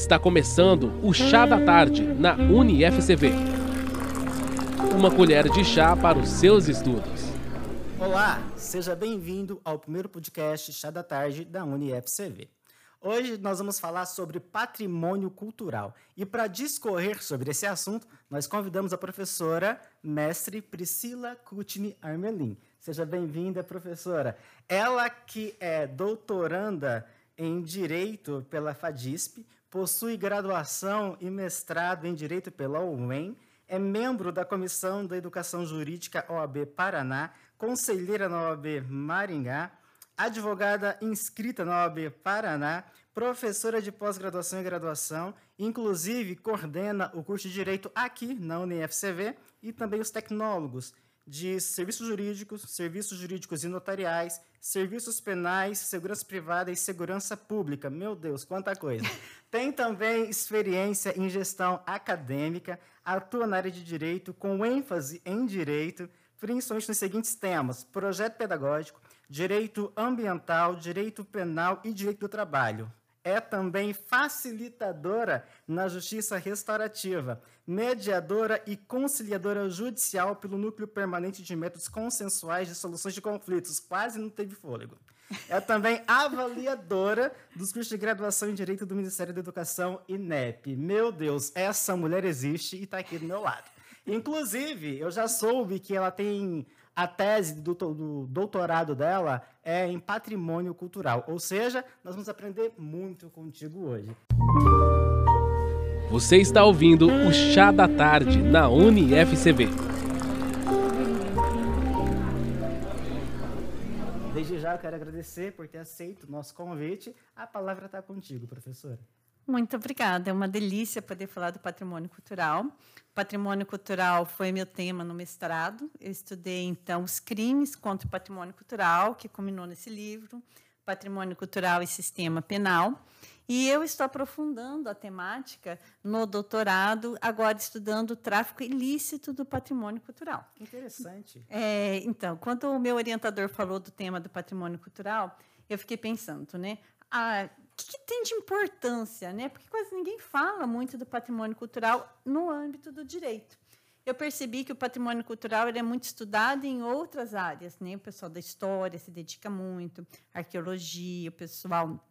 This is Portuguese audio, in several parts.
Está começando o Chá da Tarde na UniFCV. Uma colher de chá para os seus estudos. Olá, seja bem-vindo ao primeiro podcast Chá da Tarde da UniFCV. Hoje nós vamos falar sobre patrimônio cultural. E para discorrer sobre esse assunto, nós convidamos a professora mestre Priscila Kutni Armelin. Seja bem-vinda, professora. Ela que é doutoranda em Direito pela FADISP, possui graduação e mestrado em Direito pela UEM, é membro da Comissão da Educação Jurídica OAB Paraná, conselheira na OAB Maringá, advogada inscrita na OAB Paraná, professora de pós-graduação e graduação, inclusive coordena o curso de Direito aqui na UniFCV e também os tecnólogos de serviços jurídicos, serviços jurídicos e notariais, serviços penais, segurança privada e segurança pública. Meu Deus, quanta coisa! Tem também experiência em gestão acadêmica, atua na área de direito com ênfase em direito, principalmente nos seguintes temas: projeto pedagógico, direito ambiental, direito penal e direito do trabalho é também facilitadora na justiça restaurativa, mediadora e conciliadora judicial pelo Núcleo Permanente de Métodos Consensuais de Soluções de Conflitos. Quase não teve fôlego. É também avaliadora dos cursos de graduação em Direito do Ministério da Educação, INEP. Meu Deus, essa mulher existe e está aqui do meu lado. Inclusive, eu já soube que ela tem a tese do, do, doutorado dela é em patrimônio cultural. Ou seja, nós vamos aprender muito contigo hoje. Você está ouvindo o Chá da Tarde na UniFCV. Desde já eu quero agradecer por ter aceito o nosso convite. A palavra está contigo, professora. Muito obrigada. É uma delícia poder falar do patrimônio cultural. Patrimônio cultural foi meu tema no mestrado. Eu estudei, então, os crimes contra o patrimônio cultural, que culminou nesse livro, Patrimônio Cultural e Sistema Penal. E eu estou aprofundando a temática no doutorado, agora estudando o tráfico ilícito do patrimônio cultural. Interessante. É, então, quando o meu orientador falou do tema do patrimônio cultural, eu fiquei pensando, né? Ah, que, que, tem de importância, né? Porque quase ninguém fala muito do patrimônio cultural no âmbito do direito. Eu percebi que o patrimônio cultural é muito estudado em outras áreas, né? O pessoal da história se dedica muito, arqueologia, o pessoal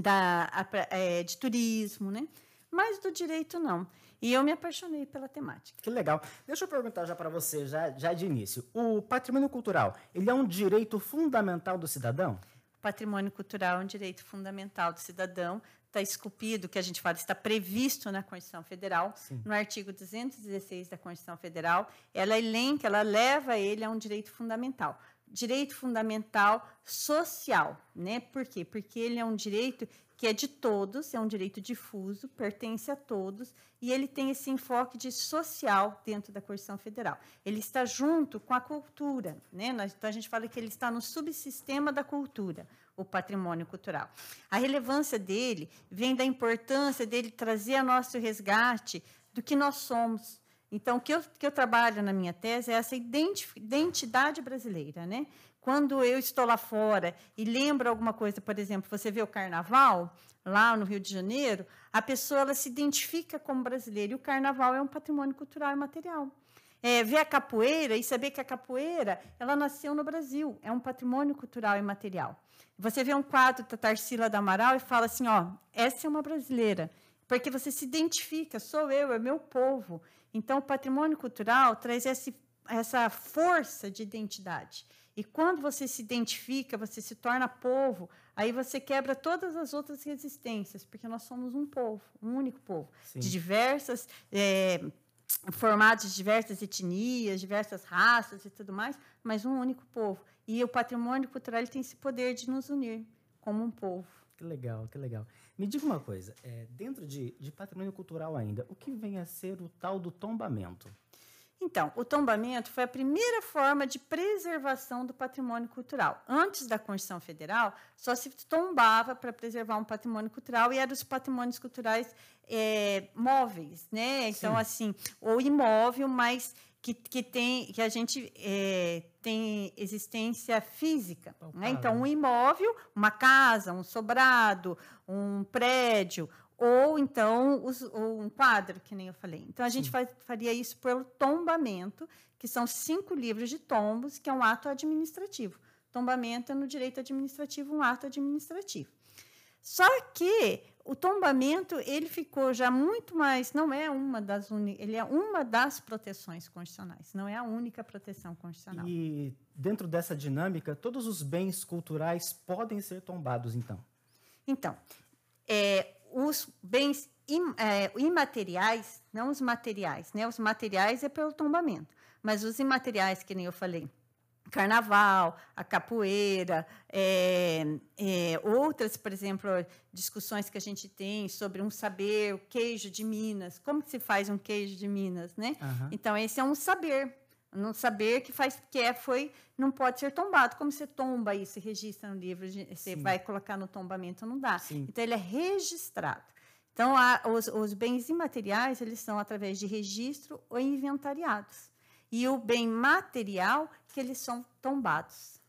da, é, de turismo, né? Mas do direito não. E eu me apaixonei pela temática. Que legal. Deixa eu perguntar já para você, já, já de início. O patrimônio cultural, ele é um direito fundamental do cidadão? Patrimônio cultural é um direito fundamental do cidadão, está esculpido, que a gente fala, está previsto na Constituição Federal, Sim. no artigo 216 da Constituição Federal, ela elenca, ela leva ele a um direito fundamental. Direito fundamental social, né? Por quê? Porque ele é um direito que é de todos, é um direito difuso, pertence a todos, e ele tem esse enfoque de social dentro da Constituição Federal. Ele está junto com a cultura, né? Então a gente fala que ele está no subsistema da cultura, o patrimônio cultural. A relevância dele vem da importância dele trazer a nosso resgate do que nós somos. Então, o que eu, que eu trabalho na minha tese é essa identidade brasileira, né? Quando eu estou lá fora e lembro alguma coisa, por exemplo, você vê o carnaval lá no Rio de Janeiro, a pessoa ela se identifica como brasileira e o carnaval é um patrimônio cultural e material. É, ver a capoeira e saber que a capoeira ela nasceu no Brasil, é um patrimônio cultural e material. Você vê um quadro da Tarsila da Amaral e fala assim, ó, essa é uma brasileira, porque você se identifica, sou eu, é meu povo. Então, o patrimônio cultural traz esse, essa força de identidade. E quando você se identifica, você se torna povo, aí você quebra todas as outras resistências, porque nós somos um povo, um único povo, Sim. de diversas. É, formados de diversas etnias, diversas raças e tudo mais, mas um único povo. E o patrimônio cultural tem esse poder de nos unir como um povo. Que legal, que legal. Me diga uma coisa, é, dentro de, de patrimônio cultural ainda, o que vem a ser o tal do tombamento? Então, o tombamento foi a primeira forma de preservação do patrimônio cultural. Antes da Constituição Federal, só se tombava para preservar um patrimônio cultural e eram os patrimônios culturais é, móveis, né? Então, Sim. assim, ou imóvel, mas que, que, tem, que a gente é, tem existência física. Né? Então, um imóvel, uma casa, um sobrado, um prédio, ou então os, ou um quadro, que nem eu falei. Então, a gente faz, faria isso pelo tombamento, que são cinco livros de tombos, que é um ato administrativo. Tombamento é no direito administrativo um ato administrativo. Só que o tombamento ele ficou já muito mais, não é uma das ele é uma das proteções constitucionais, não é a única proteção constitucional. E dentro dessa dinâmica, todos os bens culturais podem ser tombados, então? Então, é, os bens im, é, imateriais, não os materiais, né? Os materiais é pelo tombamento, mas os imateriais, que nem eu falei, carnaval, a capoeira, é, é, outras, por exemplo, discussões que a gente tem sobre um saber, o queijo de Minas, como se faz um queijo de Minas, né? Uhum. Então esse é um saber, um saber que faz que é foi não pode ser tombado. Como você tomba isso, registra no livro, você Sim. vai colocar no tombamento não dá. Sim. Então ele é registrado. Então a, os, os bens imateriais eles são através de registro ou inventariados e o bem material que eles são tombados.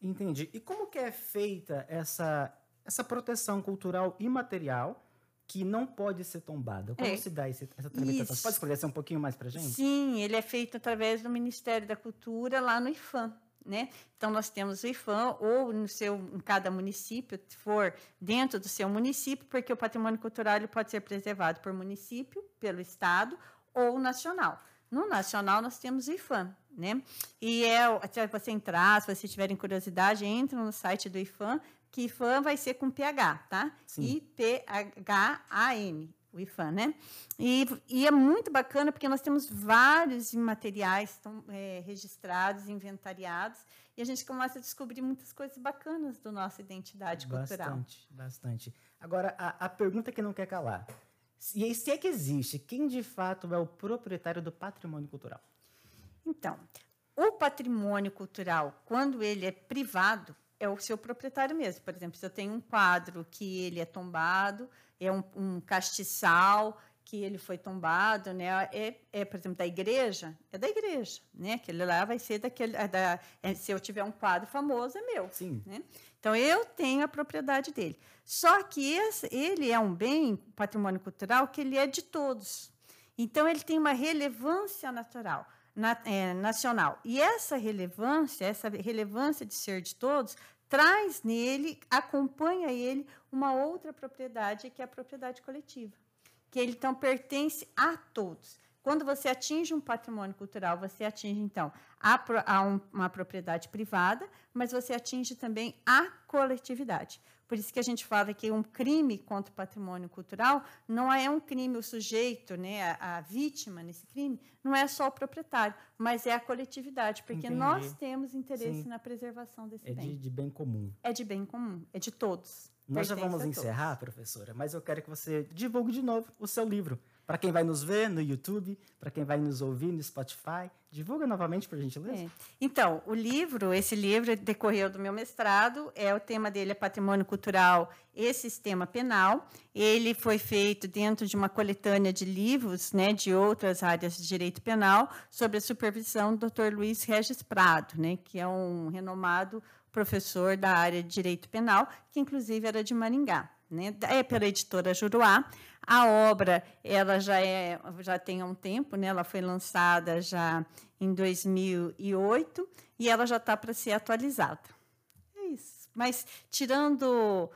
Entendi. E como que é feita essa, essa proteção cultural imaterial que não pode ser tombada? Como é. se dá esse, essa tramitação? Pode esclarecer um pouquinho mais para gente? Sim, ele é feito através do Ministério da Cultura lá no IFAM. Né? Então, nós temos o IFAM, ou no seu, em cada município, se for dentro do seu município, porque o patrimônio cultural ele pode ser preservado por município, pelo Estado ou nacional. No nacional, nós temos o IFAM, né? E é, se você entrar, se vocês tiverem curiosidade, entrem no site do IFAM, que IFAM vai ser com PH, tá? I-P-H-A-M, o IFAM, né? E, e, é muito bacana porque nós temos vários materiais tão, é, registrados, inventariados, e a gente começa a descobrir muitas coisas bacanas da nossa identidade bastante, cultural. Bastante, bastante. Agora, a, a pergunta que não quer calar. E se é que existe, quem de fato é o proprietário do patrimônio cultural? Então, o patrimônio cultural, quando ele é privado, é o seu proprietário mesmo. Por exemplo, se eu tenho um quadro que ele é tombado, é um, um castiçal que ele foi tombado, né? É, é, por exemplo, da igreja, é da igreja, né? Aquele lá vai ser daquele, é da, é, se eu tiver um quadro famoso, é meu. Sim. Né? Então, eu tenho a propriedade dele. Só que esse, ele é um bem, patrimônio cultural, que ele é de todos. Então, ele tem uma relevância natural, na, é, nacional. E essa relevância, essa relevância de ser de todos, traz nele, acompanha ele, uma outra propriedade, que é a propriedade coletiva. Que ele, então, pertence a todos. Quando você atinge um patrimônio cultural, você atinge, então, a, a um, uma propriedade privada, mas você atinge também a coletividade. Por isso que a gente fala que um crime contra o patrimônio cultural não é um crime, o sujeito, né, a, a vítima nesse crime, não é só o proprietário, mas é a coletividade, porque Entendi. nós temos interesse Sim. na preservação desse é bem. É de, de bem comum. É de bem comum, é de todos. Nós já vamos encerrar, professora, mas eu quero que você divulgue de novo o seu livro. Para quem vai nos ver no YouTube, para quem vai nos ouvir no Spotify, divulga novamente, por gentileza. É. Então, o livro, esse livro decorreu do meu mestrado, é o tema dele é Patrimônio Cultural e Sistema Penal. Ele foi feito dentro de uma coletânea de livros, né, de outras áreas de direito penal, sobre a supervisão do Dr. Luiz Regis Prado, né, que é um renomado professor da área de direito penal, que inclusive era de Maringá, né? É pela editora Juruá. A obra ela já é já tem um tempo, né? Ela foi lançada já em 2008 e ela já está para ser atualizada. É isso. Mas tirando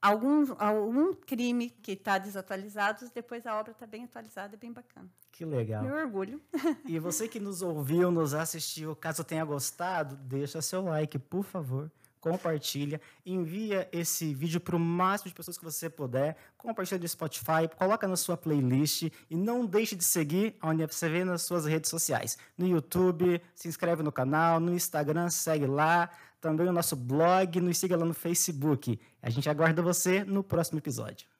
algum, algum crime que está desatualizado, depois a obra está bem atualizada e bem bacana. Que legal. Meu orgulho. E você que nos ouviu, nos assistiu, caso tenha gostado, deixa seu like, por favor compartilha, envia esse vídeo para o máximo de pessoas que você puder, compartilha no Spotify, coloca na sua playlist e não deixe de seguir a UniFCV nas suas redes sociais. No YouTube, se inscreve no canal, no Instagram, segue lá, também o nosso blog, nos siga lá no Facebook. A gente aguarda você no próximo episódio.